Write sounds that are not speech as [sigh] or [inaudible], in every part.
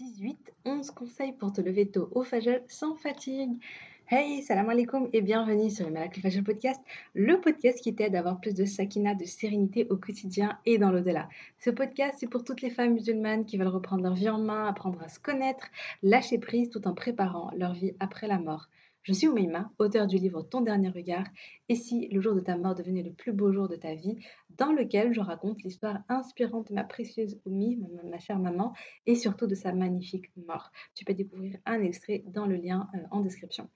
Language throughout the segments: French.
18, 11 conseils pour te lever tôt au Fajr sans fatigue. Hey, salam alaikum et bienvenue sur le Malak Fajr Podcast, le podcast qui t'aide à avoir plus de sakina, de sérénité au quotidien et dans l'au-delà. Ce podcast, c'est pour toutes les femmes musulmanes qui veulent reprendre leur vie en main, apprendre à se connaître, lâcher prise tout en préparant leur vie après la mort. Je suis Oumaima, auteur du livre Ton dernier regard, et si le jour de ta mort devenait le plus beau jour de ta vie, dans lequel je raconte l'histoire inspirante de ma précieuse Oumi, ma, chère maman, et surtout de sa magnifique mort. Tu peux découvrir un extrait dans le lien euh, en description.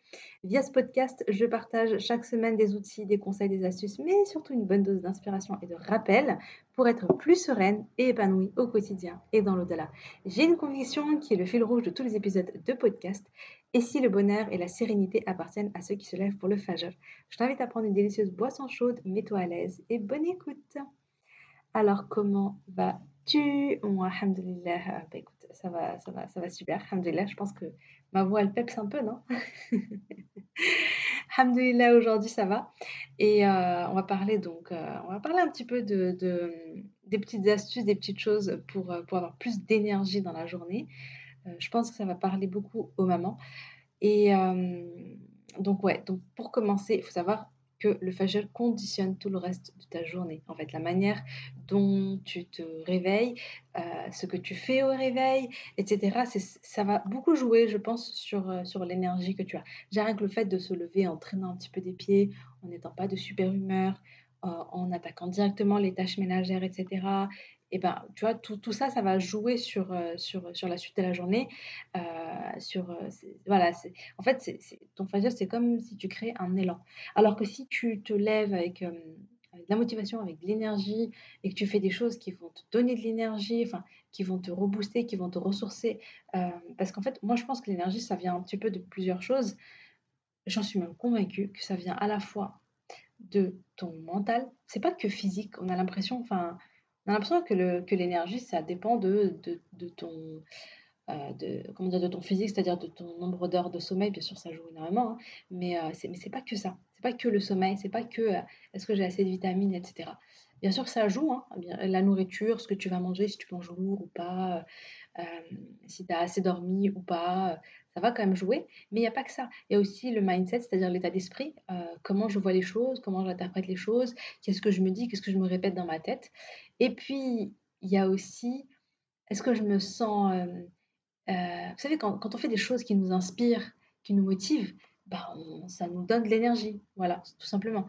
Via ce podcast, je partage chaque semaine des outils, des conseils, des astuces, mais surtout une bonne dose d'inspiration et de rappel pour être plus sereine et épanouie au quotidien et dans l'au-delà. J'ai une conviction qui est le fil rouge de tous les épisodes de podcast et si le bonheur et la sérénité appartiennent à ceux qui se lèvent pour le fajr? Je t'invite à prendre une délicieuse boisson chaude, mets-toi à l'aise et bonne écoute. Alors, comment vas-tu? Moi, alhamdoulilah, euh, bah, écoute, ça va, ça va, ça va super, alhamdoulilah. Je pense que ma voix, elle peps un peu, non? [laughs] Alhamdulillah, aujourd'hui, ça va. Et euh, on va parler donc, euh, on va parler un petit peu de, des petites astuces, des petites choses pour, pour avoir plus d'énergie dans la journée. Euh, je pense que ça va parler beaucoup aux mamans. Et euh, donc, ouais, donc pour commencer, il faut savoir que le fajr conditionne tout le reste de ta journée. En fait, la manière dont tu te réveilles, euh, ce que tu fais au réveil, etc., ça va beaucoup jouer, je pense, sur, sur l'énergie que tu as. J'ai rien que le fait de se lever en traînant un petit peu des pieds, en n'étant pas de super humeur, en attaquant directement les tâches ménagères, etc et ben, tu vois, tout, tout, ça, ça va jouer sur, euh, sur, sur la suite de la journée. Euh, sur, euh, voilà, en fait, c'est ton fajr, c'est comme si tu crées un élan. Alors que si tu te lèves avec, avec de la motivation, avec de l'énergie, et que tu fais des choses qui vont te donner de l'énergie, enfin, qui vont te rebooster, qui vont te ressourcer, parce qu'en fait, moi, je pense que l'énergie, ça vient un petit peu de plusieurs choses. J'en suis même convaincue que ça vient à la fois de ton mental. C'est pas que physique. On a l'impression, enfin, on a l'impression que l'énergie, ça dépend de, de, ton, euh, de, comment dire, de ton physique, c'est-à-dire de ton nombre d'heures de sommeil. Bien sûr, ça joue énormément, hein, mais euh, ce n'est pas que ça. C'est pas que le sommeil, c'est pas que euh, est-ce que j'ai assez de vitamines, etc. Bien sûr, ça joue. Hein, la nourriture, ce que tu vas manger, si tu manges lourd ou pas, si tu as assez dormi ou pas, ça va quand même jouer. Mais il n'y a pas que ça. Il y a aussi le mindset, c'est-à-dire l'état d'esprit, euh, comment je vois les choses, comment j'interprète les choses, qu'est-ce que je me dis, qu'est-ce que je me répète dans ma tête. Et puis, il y a aussi, est-ce que je me sens... Euh, euh, vous savez, quand, on fait des choses qui nous inspirent, qui nous motivent, bah, ça nous donne de l'énergie. Voilà, tout simplement.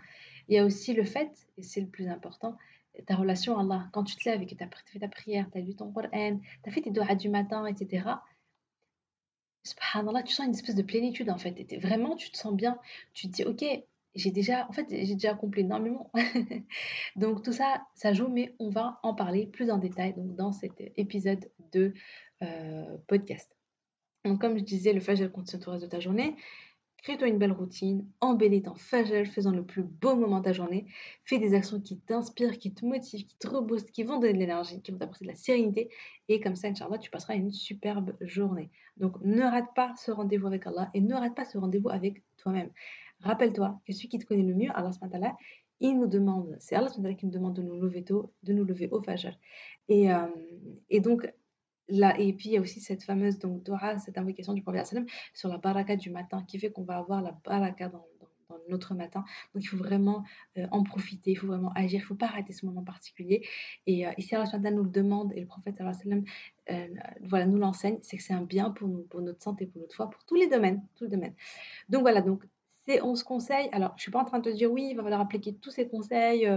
Il y a aussi le fait, et c'est le plus important, ta relation à Allah. Quand tu te lèves et que tu as fait ta prière, tu as lu ton Coran, tu as fait tes doigts du matin, etc subhanallah, tu sens une espèce de plénitude en fait. Vraiment, tu te sens bien. Tu te dis, ok, j'ai déjà, en fait, j'ai déjà accompli énormément. [laughs] donc tout ça, ça joue, mais on va en parler plus en détail donc, dans cet épisode de euh, podcast. Donc comme je disais, le fajr contient tout le reste de ta journée. Crée-toi une belle routine, embellis ton fajr, faisant le plus beau moment de ta journée. Fais des actions qui t'inspirent, qui te motivent, qui te reboostent, qui vont donner de l'énergie, qui vont t'apporter de la sérénité. Et comme ça, Inch'Allah, tu passeras une superbe journée. Donc ne rate pas ce rendez-vous avec Allah et ne rate pas ce rendez-vous avec toi-même. Rappelle-toi que celui qui te connaît le mieux, Allah il nous demande, c'est Allah qui nous demande de nous lever tôt, de nous lever au fajr. Euh, et donc, Et puis il y a aussi cette fameuse donc Dora, cette invocation du prophète sur la baraka du matin qui fait qu'on va avoir la baraka dans, notre matin. Donc il faut vraiment euh, en profiter, il faut vraiment agir, il ne faut pas rater ce moment particulier. Et euh, ici Allah nous le demande et le prophète euh, voilà, nous l'enseigne, c'est que c'est un bien pour nous, pour notre santé, pour notre foi, pour tous les domaines, tous les domaines. Donc voilà, donc c'est 11 conseils. Alors je ne suis pas en train de te dire oui, il va falloir appliquer tous ces conseils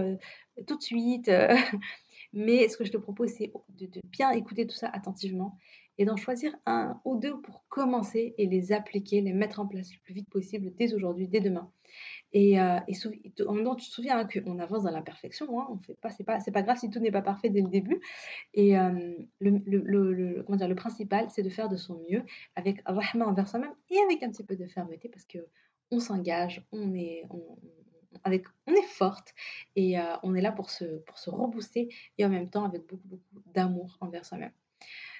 tout de suite. [laughs] Mais ce que je te propose, c'est de, bien écouter tout ça attentivement et d'en choisir un ou deux pour commencer et les appliquer, les mettre en place le plus vite possible dès aujourd'hui, dès demain. Et, euh, en même temps, tu te souviens hein, qu'on avance dans l'imperfection. Hein, on fait pas, c'est pas, pas grave si tout n'est pas parfait dès le début. Et euh, le, comment dire, le principal, c'est de faire de son mieux avec rahma envers soi-même et avec un petit peu de fermeté parce que on s'engage, on est, avec, forte et euh, on est là pour se, pour se rebooster et en même temps avec beaucoup, beaucoup d'amour envers soi-même.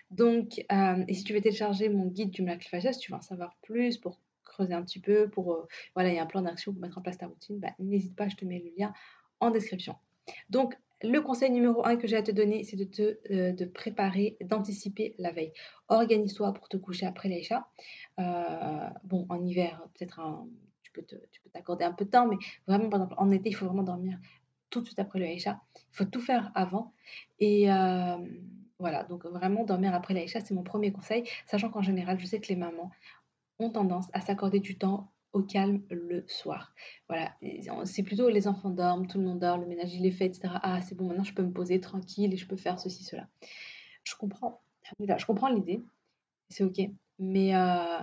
Donc, euh, et si tu veux télécharger mon guide du Miracle tu veux en savoir plus pour creuser un petit peu, pour, euh, voilà, il y a un plan d'action pour mettre en place ta routine, bah, n'hésite pas, je te mets le lien en description. Donc, Le conseil numéro un que j'ai à te donner, c'est de te de préparer, d'anticiper la veille. Organise-toi pour te coucher après l'Aïcha. Euh, bon, en hiver, peut-être tu peux t'accorder un peu de temps, mais vraiment, par exemple, en été, il faut vraiment dormir tout de suite après le Il faut tout faire avant. Et euh, voilà, donc vraiment dormir après l'Aïcha, c'est mon premier conseil, sachant qu'en général, je sais que les mamans ont tendance à s'accorder du temps au calme le soir. Voilà, c'est plutôt les enfants dorment, tout le monde dort, le ménage il est fait, etc. Ah, c'est bon, maintenant je peux me poser tranquille et je peux faire ceci, cela. Je comprends, je comprends l'idée, c'est ok. Mais, euh,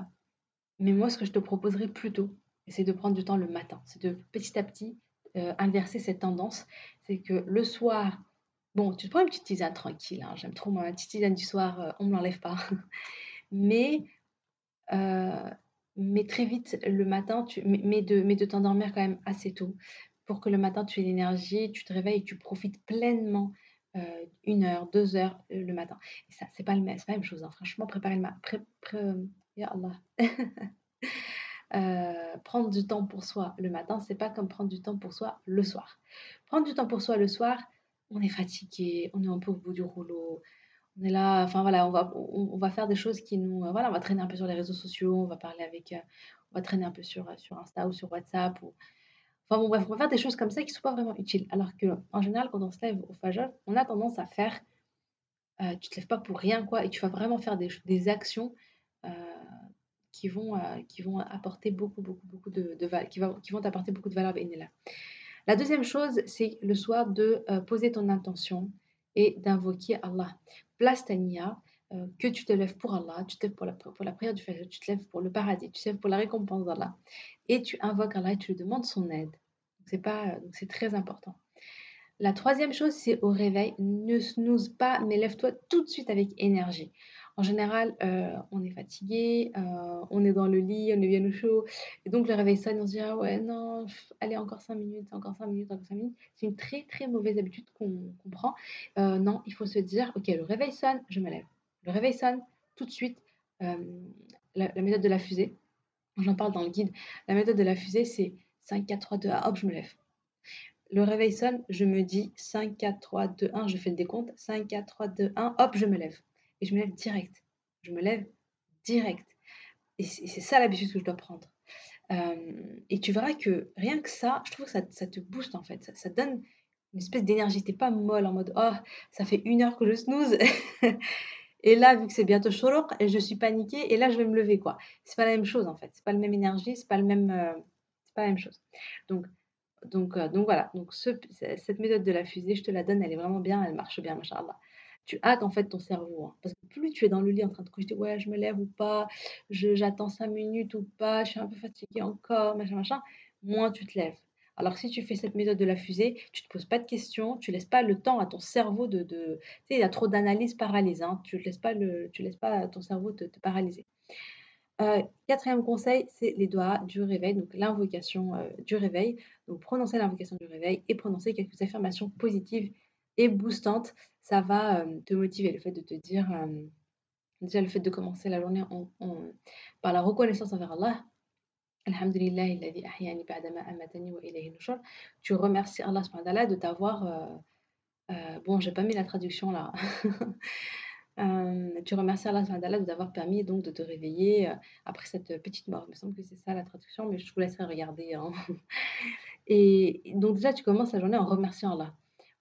mais moi, ce que je te proposerais plutôt, c'est de prendre du temps le matin. C'est de petit à petit euh, inverser cette tendance. C'est que le soir, bon, tu te prends une petite tisane tranquille. Hein. J'aime trop ma petite tisane du soir, euh, on ne me l'enlève pas. [laughs] mais mais très vite le matin, tu, mais, de, mais de t'endormir quand même assez tôt pour que le matin tu aies l'énergie, tu te réveilles et tu profites pleinement euh, une heure, deux heures euh, le matin. Et ça, c'est pas, pas la même chose. Hein. Franchement, préparer le matin. Pré, Allah. [laughs] Euh, prendre du temps pour soi le matin, c'est pas comme prendre du temps pour soi le soir. Prendre du temps pour soi le soir, on est fatigué, on est un peu au bout du rouleau, on est là, enfin voilà, on va, faire des choses qui nous. Euh, voilà, on va traîner un peu sur les réseaux sociaux, on va parler avec. Euh, on va traîner un peu sur, sur Insta ou sur WhatsApp. Ou, enfin bon, bref, on va faire des choses comme ça qui sont pas vraiment utiles. Alors que en général, quand on se lève au Fajr, on a tendance à faire. Tu te lèves pas pour rien, quoi, et tu vas vraiment faire des actions qui, vont, qui vont apporter beaucoup, beaucoup, beaucoup de, de qui, va, qui vont t'apporter beaucoup de valeur. La deuxième chose, c'est le soir de poser ton intention et d'invoquer Allah place ta euh, que tu te lèves pour Allah, tu te lèves pour la, pour la prière du Fajr, tu te lèves pour le paradis, tu te lèves pour la récompense d'Allah. Et tu invoques Allah et tu lui demandes son aide. C'est très important. La troisième chose, c'est au réveil, ne snooze pas, mais lève-toi tout de suite avec énergie. En général, euh, on est fatigué, euh, on est dans le lit, on est bien au chaud. Et donc, le réveil sonne, on se dit Ah ouais, non, allez, encore 5 minutes, encore 5 minutes, encore 5 minutes. C'est une très, très mauvaise habitude qu'on prend. Euh, non, il faut se dire Ok, le réveil sonne, je me lève. Le réveil sonne, tout de suite. La, méthode de la fusée, j'en parle dans le guide. La méthode de la fusée, c'est 5, 4, 3, 2, 1, hop, je me lève. Le réveil sonne, je me dis 5, 4, 3, 2, 1, je fais le décompte. 5, 4, 3, 2, 1, hop, je me lève et je me lève direct. Je me lève direct. Et c'est ça l'habitude que je dois prendre. Euh, et tu verras que rien que ça, je trouve que ça, te booste en fait. Ça, donne une espèce d'énergie. T'es pas molle en mode oh, ça fait une heure que je snooze. [laughs] et là, vu que c'est bientôt et je suis paniquée, et là, je vais me lever quoi. C'est pas la même chose en fait. C'est pas la même énergie, c'est pas le même, euh, pas la même chose. Donc, donc, euh, donc voilà. Donc cette méthode de la fusée, je te la donne, elle est vraiment bien, elle marche bien, machallah tu hâtes en fait ton cerveau. Hein. Parce que plus tu es dans le lit en train de cogiter, ouais, je me lève ou pas, j'attends cinq minutes ou pas, je suis un peu fatiguée encore, machin, machin, moins tu te lèves. Alors si tu fais cette méthode de la fusée, tu ne te poses pas de questions, tu laisses pas le temps à ton cerveau de... de tu sais, il y a trop d'analyse paralyse, hein. tu ne laisses, pas le, laisses pas ton cerveau te, paralyser. Euh, quatrième conseil, c'est les doigts du réveil, donc l'invocation euh, du réveil. Donc prononcer l'invocation du réveil et prononcer quelques affirmations positives et boostantes ça va te motiver. Le fait de te dire, déjà le fait de commencer la journée par la reconnaissance envers Allah. Tu remercies Allah de t'avoir. Euh, bon, j'ai pas mis la traduction là. [laughs] tu remercies Allah de t'avoir permis donc de te réveiller après cette petite mort. Il me semble que c'est ça la traduction, mais je vous laisserai regarder. Hein. [laughs] Et donc déjà, tu commences la journée en remerciant Allah.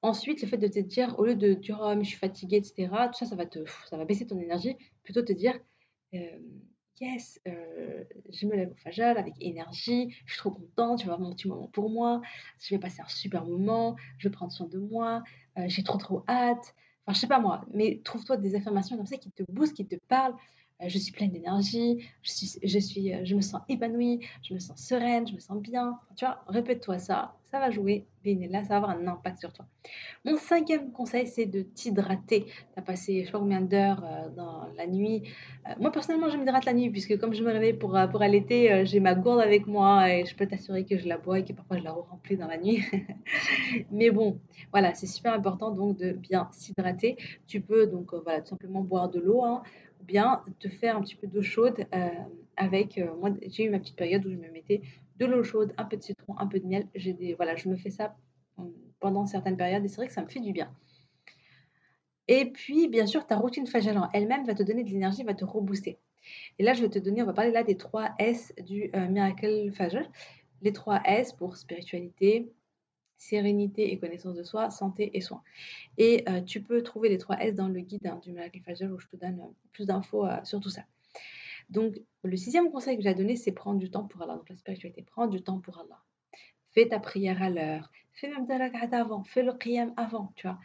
Ensuite, le fait de te dire, au lieu de dire oh, je suis fatiguée, etc., tout ça, ça va, te, ça va baisser ton énergie. Plutôt te dire yes, euh, je me lève au fajal avec énergie, je suis trop contente, je vais avoir mon petit moment pour moi, je vais passer un super moment, je vais prendre soin de moi, euh, j'ai trop trop hâte. Enfin, je sais pas moi, mais trouve-toi des affirmations comme ça qui te boostent, qui te parlent, euh, je suis pleine d'énergie, je, suis, je, suis, euh, je me sens épanouie, je me sens sereine, je me sens bien. Tu vois, répète-toi ça, ça va jouer, là, ça va avoir un impact sur toi. Mon cinquième conseil, c'est de t'hydrater. Tu as passé je sais pas combien d'heures euh, dans la nuit. moi, personnellement, je m'hydrate la nuit, puisque comme je me réveille pour, pour allaiter, j'ai ma gourde avec moi et je peux t'assurer que je la bois et que parfois je la remplis dans la nuit. [laughs] Mais bon, voilà, c'est super important donc de bien s'hydrater. Tu peux donc voilà, tout simplement boire de l'eau. Hein, bien te faire un petit peu d'eau chaude euh, avec. Euh, moi, j'ai eu ma petite période où je me mettais de l'eau chaude, un peu de citron, un peu de miel. J'ai des, voilà, je me fais ça pendant certaines périodes et c'est vrai que ça me fait du bien. Et puis, bien sûr, ta routine Fajr en elle-même va te donner de l'énergie, va te rebooster. Et là, je vais te donner, on va parler là des trois S du euh, Miracle Fajr. Les trois S pour spiritualité, sérénité et connaissance de soi, santé et soins. Et euh, tu peux trouver les trois S dans le guide hein, du Miracle Fajr où je te donne euh, plus d'infos sur tout ça. Donc, le sixième conseil que j'ai donné, c'est prendre du temps pour Allah. Donc, la spiritualité, prendre du temps pour Allah. Fais ta prière à l'heure. Fais même ta rakat avant. Fais le qiyam avant, tu vois.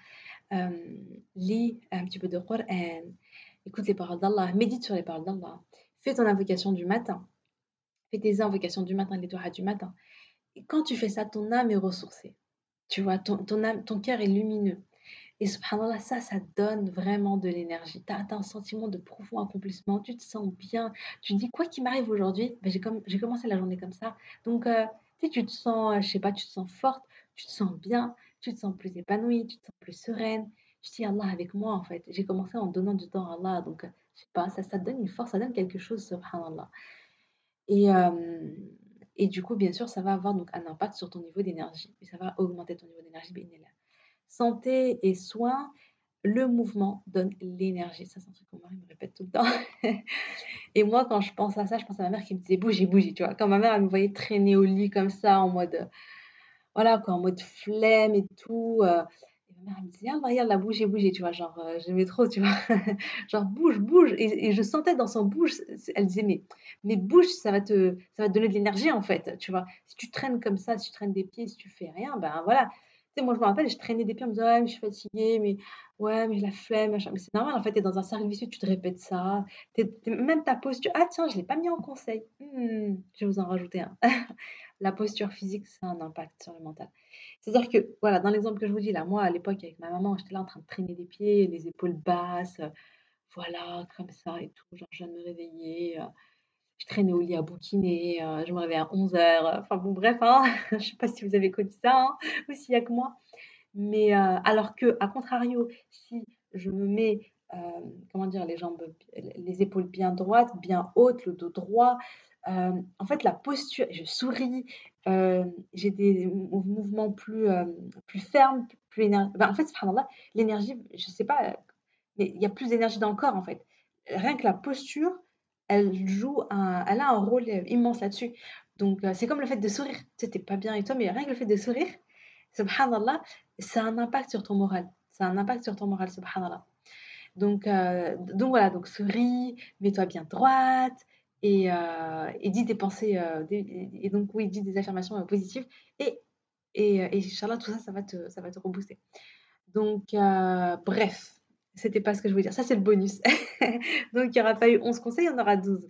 Euh, lis un petit peu de Coran. Écoute les paroles d'Allah. Médite sur les paroles d'Allah. Fais ton invocation du matin. Fais tes invocations du matin, les doigts du matin. Et quand tu fais ça, ton âme est ressourcée. Tu vois, ton, ton cœur est lumineux. Et subhanallah, ça, ça donne vraiment de l'énergie. Tu as, un sentiment de profond accomplissement, tu te sens bien. Tu te dis, quoi qu'il m'arrive aujourd'hui, ben, j'ai commencé la journée comme ça. Donc, euh, tu te sens, euh, je sais pas, tu te sens forte, tu te sens bien, tu te sens plus épanouie, tu te sens plus sereine. Je dis Allah avec moi, en fait. J'ai commencé en donnant du temps à Allah. Donc, euh, je sais pas, ça, ça donne une force, ça donne quelque chose, subhanallah. Et, et du coup, bien sûr, ça va avoir donc un impact sur ton niveau d'énergie. Et ça va augmenter ton niveau d'énergie, santé et soins, le mouvement donne l'énergie. Ça, c'est un truc que mon mari me répète tout le temps. [laughs] et moi, quand je pense à ça, je pense à ma mère qui me disait bouger, bouger, tu vois. Quand ma mère, me voyait traîner au lit comme ça, en mode, voilà, quoi, en mode flemme et tout. Euh, ma mère, elle me disait, ah, regarde, la bouger, bouger, tu vois. Genre, euh, j'aimais trop, tu vois. [laughs] genre, bouge, bouge. Et, je sentais dans son bouge, elle disait, mais, mais bouge, ça va, te, ça va donner de l'énergie, en fait, tu vois. Si tu traînes comme ça, si tu traînes des pieds, si tu fais rien, ben voilà moi, je me rappelle, je traînais des pieds en me disant, ouais, mais je suis fatiguée, mais ouais, mais la flemme, machin. Mais c'est normal, en fait, tu es dans un cercle vicieux, tu te répètes ça. même ta posture, ah tiens, je ne l'ai pas mis en conseil. Hmm, je vais vous en rajouter un. [laughs] la posture physique, a un impact sur le mental. C'est-à-dire que, voilà, dans l'exemple que je vous dis là, moi, à l'époque, avec ma maman, j'étais là en train de traîner des pieds, les épaules basses, voilà, comme ça et tout, genre, je viens de me réveiller. Euh, je traînais au lit à bouquiner, euh, je me réveillais à 11h. Enfin bon, bref, hein, [laughs] je ne sais pas si vous avez connu ça hein, aussi avec moi. Mais euh, alors que, à contrario, si je me mets, euh, comment dire, les jambes, les épaules bien droites, bien hautes, le dos droit, en fait, la posture, je souris, j'ai des mouvements plus, plus fermes, plus énergiques. Ben, en fait, l'énergie, je ne sais pas, mais il y a plus d'énergie dans le corps, en fait. Rien que la posture, elle joue elle a un rôle immense là-dessus. Donc, euh, c'est comme le fait de sourire. Tu sais, t'es pas bien et toi, mais rien que le fait de sourire, subhanallah, ça a un impact sur ton moral. Ça a un impact sur ton moral, subhanallah. Donc, euh, donc voilà, donc souris, mets-toi bien droite et, euh, et dis des pensées, et donc oui, dis des affirmations positives et, et, et Inch'Allah, tout ça, ça va te, ça va te rebooster. Donc, bref, c'était pas ce que je voulais dire. Ça, c'est le bonus. [laughs] donc, il n'y aura pas eu 11 conseils, il y en aura 12.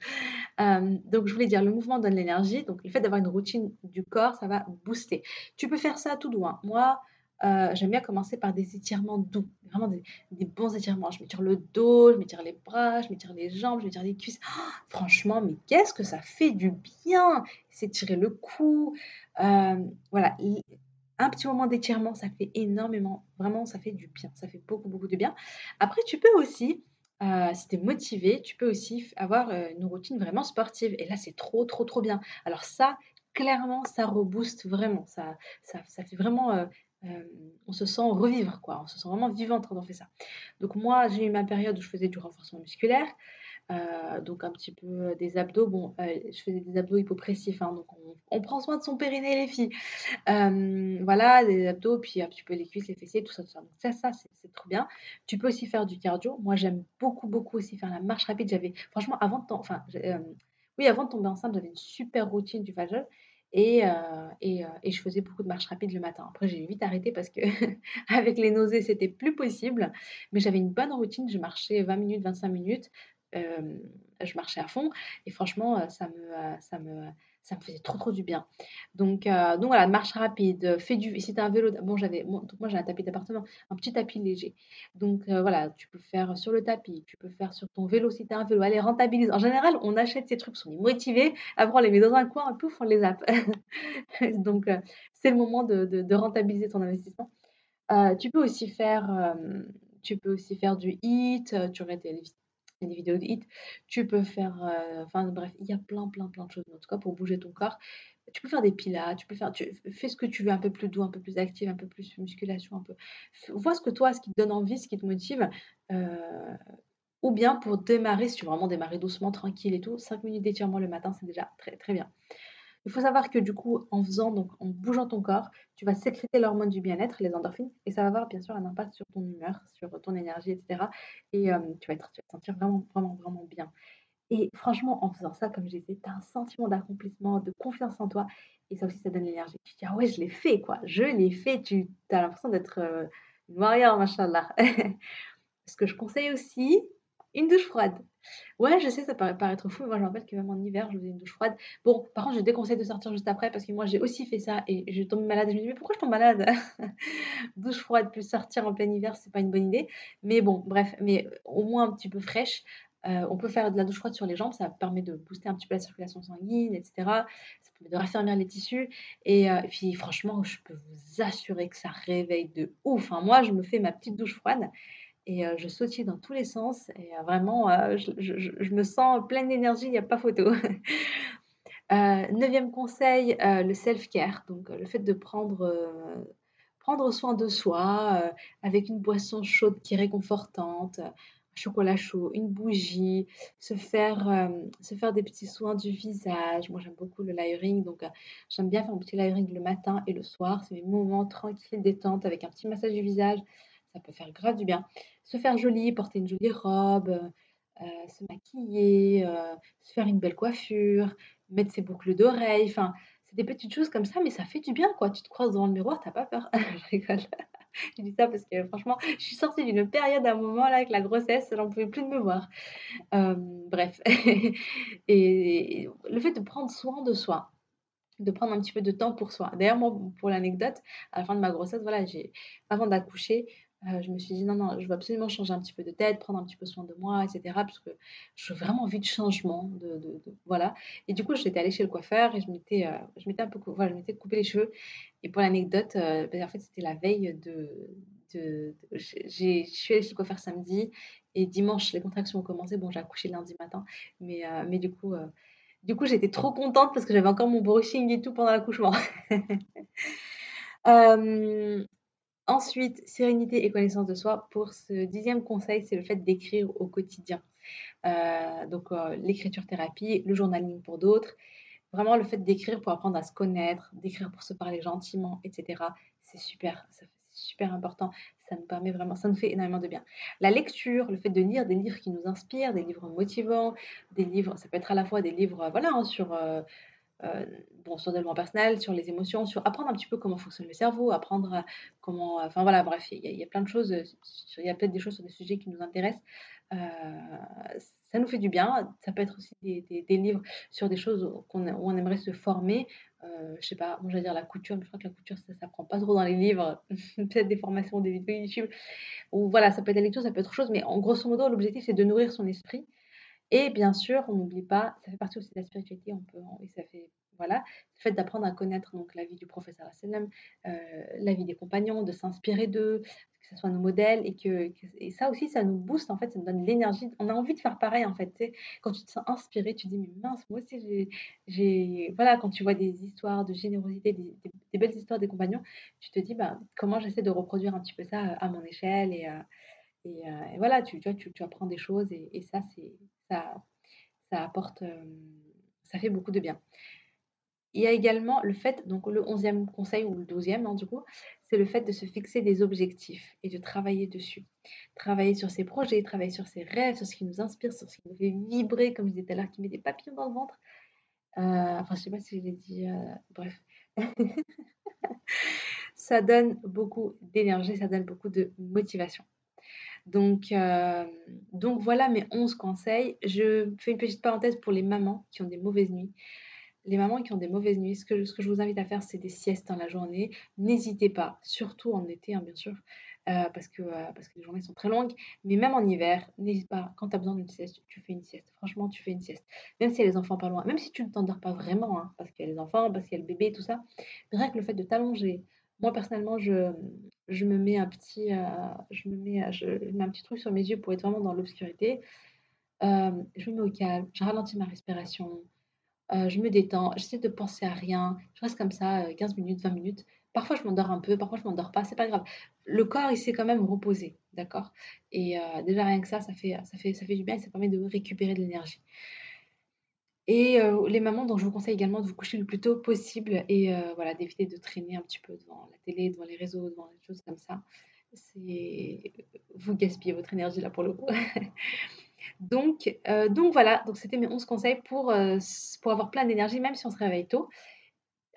Euh, donc, je voulais dire, le mouvement donne l'énergie. Donc, le fait d'avoir une routine du corps, ça va booster. Tu peux faire ça tout doux. Hein. Moi, euh, j'aime bien commencer par des étirements doux, vraiment des, bons étirements. Je m'étire le dos, je m'étire les bras, je m'étire les jambes, je m'étire les cuisses. Oh, franchement, mais qu'est-ce que ça fait du bien S'étirer le cou. Euh, voilà, un petit moment d'étirement, ça fait énormément, vraiment, ça fait du bien, ça fait beaucoup, beaucoup de bien. Après, tu peux aussi, euh, si tu es motivé, tu peux aussi avoir euh, une routine vraiment sportive. Et là, c'est trop, trop, trop bien. Alors ça, clairement, ça rebooste vraiment. Ça, ça, fait vraiment... Euh, on se sent revivre, quoi. On se sent vraiment vivante quand on fait ça. Donc moi, j'ai eu ma période où je faisais du renforcement musculaire. Euh, donc un petit peu des abdos. Bon, euh, je faisais des abdos hypopressifs, hein, donc on, prend soin de son périnée les filles. Euh, voilà, des abdos, puis un petit peu les cuisses, les fessiers, tout ça, tout ça. Donc ça, ça c'est trop bien. Tu peux aussi faire du cardio. Moi, j'aime beaucoup, beaucoup aussi faire la marche rapide. J'avais, franchement, avant de, enfin, oui, avant de tomber enceinte, j'avais une super routine du Fajol. Et, et, et, je faisais beaucoup de marche rapide le matin. Après, j'ai vite arrêté parce que [laughs] avec les nausées, c'était plus possible. Mais j'avais une bonne routine. Je marchais 20 minutes, 25 minutes je marchais à fond et franchement, ça me, ça me, ça me faisait trop trop du bien. Donc, donc voilà, marche rapide, fais du, si as un vélo, bon j'avais, moi j'ai un tapis d'appartement, un petit tapis léger. Donc voilà, tu peux faire sur le tapis, tu peux faire sur ton vélo si tu as un vélo. Allez, rentabilise. En général, on achète ces trucs, on est motivé, après on les met dans un coin, pouf, on les zappe. [laughs] donc c'est le moment de, de, rentabiliser ton investissement. tu peux aussi faire, tu peux aussi faire du hit, tu aurais des des vidéos de hit, tu peux faire, euh, enfin bref, il y a plein, plein, plein de choses en tout cas pour bouger ton corps. Tu peux faire des pilates, tu peux faire, tu fais ce que tu veux, un peu plus doux, un peu plus actif, un peu plus musculation, un peu. Vois ce que toi, ce qui te donne envie, ce qui te motive. Euh, ou bien pour démarrer, si tu veux vraiment démarrer doucement, tranquille et tout, 5 minutes d'étirement le matin, c'est déjà très très bien. Il faut savoir que du coup, en faisant, donc en bougeant ton corps, tu vas sécréter l'hormone du bien-être, les endorphines, et ça va avoir bien sûr un impact sur ton humeur, sur ton énergie, etc. Et euh, tu, vas être, tu vas te sentir vraiment, vraiment, vraiment bien. Et franchement, en faisant ça, comme je disais, tu as un sentiment d'accomplissement, de confiance en toi, et ça aussi, ça donne l'énergie. Tu te dis, ah ouais, je l'ai fait, quoi, je l'ai fait, tu as l'impression d'être euh, une warrior, machallah. [laughs] Ce que je conseille aussi, une douche froide. Ouais, je sais, ça paraît paraître fou, mais moi je rappelle que même en hiver, je faisais une douche froide. Bon, par contre, je déconseille de sortir juste après parce que moi j'ai aussi fait ça et je tombe malade. je me dis, mais pourquoi je tombe malade? [laughs] Douche froide plus sortir en plein hiver, c'est pas une bonne idée. Mais bon, bref, mais au moins un petit peu fraîche. Euh, on peut faire de la douche froide sur les jambes, ça permet de booster un petit peu la circulation sanguine, etc. Ça permet de raffermir les tissus. Et, euh, puis franchement, je peux vous assurer que ça réveille de ouf. Hein. Moi, je me fais ma petite douche froide et je sautille dans tous les sens et vraiment, je, me sens pleine d'énergie, il n'y a pas photo. [laughs] neuvième conseil, le self-care, donc le fait de prendre, prendre soin de soi avec une boisson chaude qui est réconfortante, un chocolat chaud, une bougie, se faire, se faire des petits soins du visage. Moi, j'aime beaucoup le layering, donc j'aime bien faire un petit layering le matin et le soir. C'est mes moments tranquilles, détente, avec un petit massage du visage. Ça peut faire grave du bien se faire jolie, porter une jolie robe, euh, se maquiller, euh, se faire une belle coiffure, mettre ses boucles d'oreilles. Enfin, c'est des petites choses comme ça, mais ça fait du bien, quoi. Tu te croises devant le miroir, t'as pas peur. [laughs] je rigole. [laughs] je dis ça parce que franchement, je suis sortie d'une période à un moment là avec la grossesse, j'en pouvais plus de me voir. Euh, bref. [laughs] et le fait de prendre soin de soi, de prendre un petit peu de temps pour soi. D'ailleurs, moi, pour l'anecdote, à la fin de ma grossesse, voilà, j'ai, avant d'accoucher, euh, je me suis dit non, non, je veux absolument changer un petit peu de tête, prendre un petit peu soin de moi, etc. Parce que j'ai vraiment envie de changement. De, voilà. Et du coup, j'étais allée chez le coiffeur et je m'étais, euh, je un peu voilà, je coupé les cheveux. Et pour l'anecdote, euh, ben, en fait, c'était la veille de. de, je suis allée chez le coiffeur samedi et dimanche, les contractions ont commencé. Bon, j'ai accouché lundi matin, mais, mais du coup. du coup, j'étais trop contente parce que j'avais encore mon brushing et tout pendant l'accouchement. [laughs] euh, Ensuite, sérénité et connaissance de soi. Pour ce dixième conseil, c'est le fait d'écrire au quotidien. Euh, donc euh, l'écriture thérapie, le journaling pour d'autres. Vraiment le fait d'écrire pour apprendre à se connaître, d'écrire pour se parler gentiment, etc. C'est super, c'est super important. Ça nous permet vraiment, ça nous fait énormément de bien. La lecture, le fait de lire des livres qui nous inspirent, des livres motivants, des livres, ça peut être à la fois des livres, voilà, hein, sur euh, euh, bon, sur le développement personnel, sur les émotions, sur apprendre un petit peu comment fonctionne le cerveau, apprendre comment. Enfin voilà, bref, il y, a plein de choses, il y a peut-être des choses sur des sujets qui nous intéressent. Euh, ça nous fait du bien. Ça peut être aussi des, livres sur des choses où on aimerait se former. Euh, je sais pas, moi j'allais dire la couture, mais je crois que la couture ça s'apprend pas trop dans les livres. [laughs] peut-être des formations, des vidéos YouTube. Ou voilà, ça peut être la lecture, ça peut être autre chose, mais en grosso modo, l'objectif c'est de nourrir son esprit et bien sûr, on n'oublie pas, ça fait partie aussi de la spiritualité, on peut, et ça fait, voilà, le fait d'apprendre à connaître donc la vie du professeur sallam, euh, la vie des compagnons, de s'inspirer d'eux, que ce soit nos modèles, et que, et ça aussi, ça nous booste, en fait, ça nous donne l'énergie. On a envie de faire pareil, en fait. Quand tu te sens inspiré, tu te dis, mais mince, moi aussi, j'ai. Voilà, quand tu vois des histoires de générosité, des, belles histoires des compagnons, tu te dis, bah, comment j'essaie de reproduire un petit peu ça à mon échelle, euh, et, voilà, tu, tu, apprends des choses, et, et ça, c'est ça, ça apporte, ça fait beaucoup de bien. Il y a également le fait, donc le onzième conseil ou le douzième hein, du coup, c'est le fait de se fixer des objectifs et de travailler dessus. Travailler sur ses projets, travailler sur ses rêves, sur ce qui nous inspire, sur ce qui nous fait vibrer, comme je disais tout à l'heure, qui met des papillons dans le ventre. Euh, enfin, je sais pas si je l'ai dit, euh, bref. [laughs] ça donne beaucoup d'énergie, ça donne beaucoup de motivation. Donc, euh, donc voilà mes 11 conseils. Je fais une petite parenthèse pour les mamans qui ont des mauvaises nuits. Les mamans qui ont des mauvaises nuits, ce que, je vous invite à faire, c'est des siestes dans la journée. N'hésitez pas, surtout en été, hein, bien sûr, euh, parce, que, euh, parce que les journées sont très longues. Mais même en hiver, n'hésite pas, quand tu as besoin d'une sieste, tu fais une sieste. Franchement, tu fais une sieste. Même si y a les enfants pas loin, même si tu ne t'endors pas vraiment, hein, parce qu'il y a les enfants, parce qu'il y a le bébé, tout ça. Rien que le fait de t'allonger, moi, personnellement, je, me mets un petit, euh, mets, un petit truc sur mes yeux pour être vraiment dans l'obscurité. je me mets au calme, je ralentis ma respiration, je me détends, j'essaie de penser à rien, je reste comme ça, 15 minutes, 20 minutes. Parfois, je m'endors un peu, parfois je m'endors pas, c'est pas grave. Le corps, il s'est quand même reposé, d'accord? Et déjà rien que ça, ça fait ça fait ça fait du bien et ça permet de récupérer de l'énergie. Et les mamans, donc je vous conseille également de vous coucher le plus tôt possible et voilà, d'éviter de traîner un petit peu devant la télé, devant les réseaux, devant des choses comme ça. C'est vous gaspillez votre énergie là pour le coup. [laughs] donc donc voilà, donc c'était mes 11 conseils pour, pour avoir plein d'énergie même si on se réveille tôt.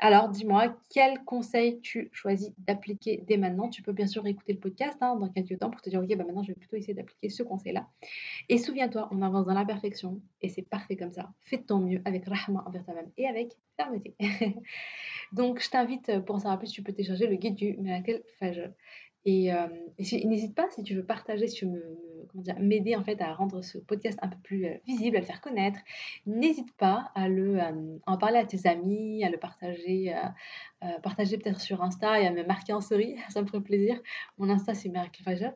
Alors, dis-moi, quel conseil tu choisis d'appliquer dès maintenant? Tu peux bien sûr écouter le podcast hein, dans quelques temps pour te dire, ok, bah maintenant je vais plutôt essayer d'appliquer ce conseil-là. Et souviens-toi, on avance dans la perfection et c'est parfait comme ça. Fais de ton mieux avec rahma envers toi-même et avec fermeté. [laughs] Donc, je t'invite, pour en savoir plus, tu peux télécharger le guide du Miracle Fajr. Et, euh, n'hésite pas si tu veux partager, si tu veux m'aider en fait à rendre ce podcast un peu plus euh, visible, à le faire connaître. N'hésite pas à le euh, en parler à tes amis, à le partager, partager peut-être sur Insta et à me marquer en story, [laughs] ça me ferait plaisir. Mon Insta c'est Miracle Fajr,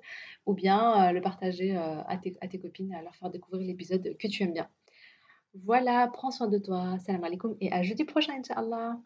ou bien le partager à tes, à, tes, copines, à leur faire découvrir l'épisode que tu aimes bien. Voilà, prends soin de toi. Salam alaikum et à jeudi prochain, Inch'Allah.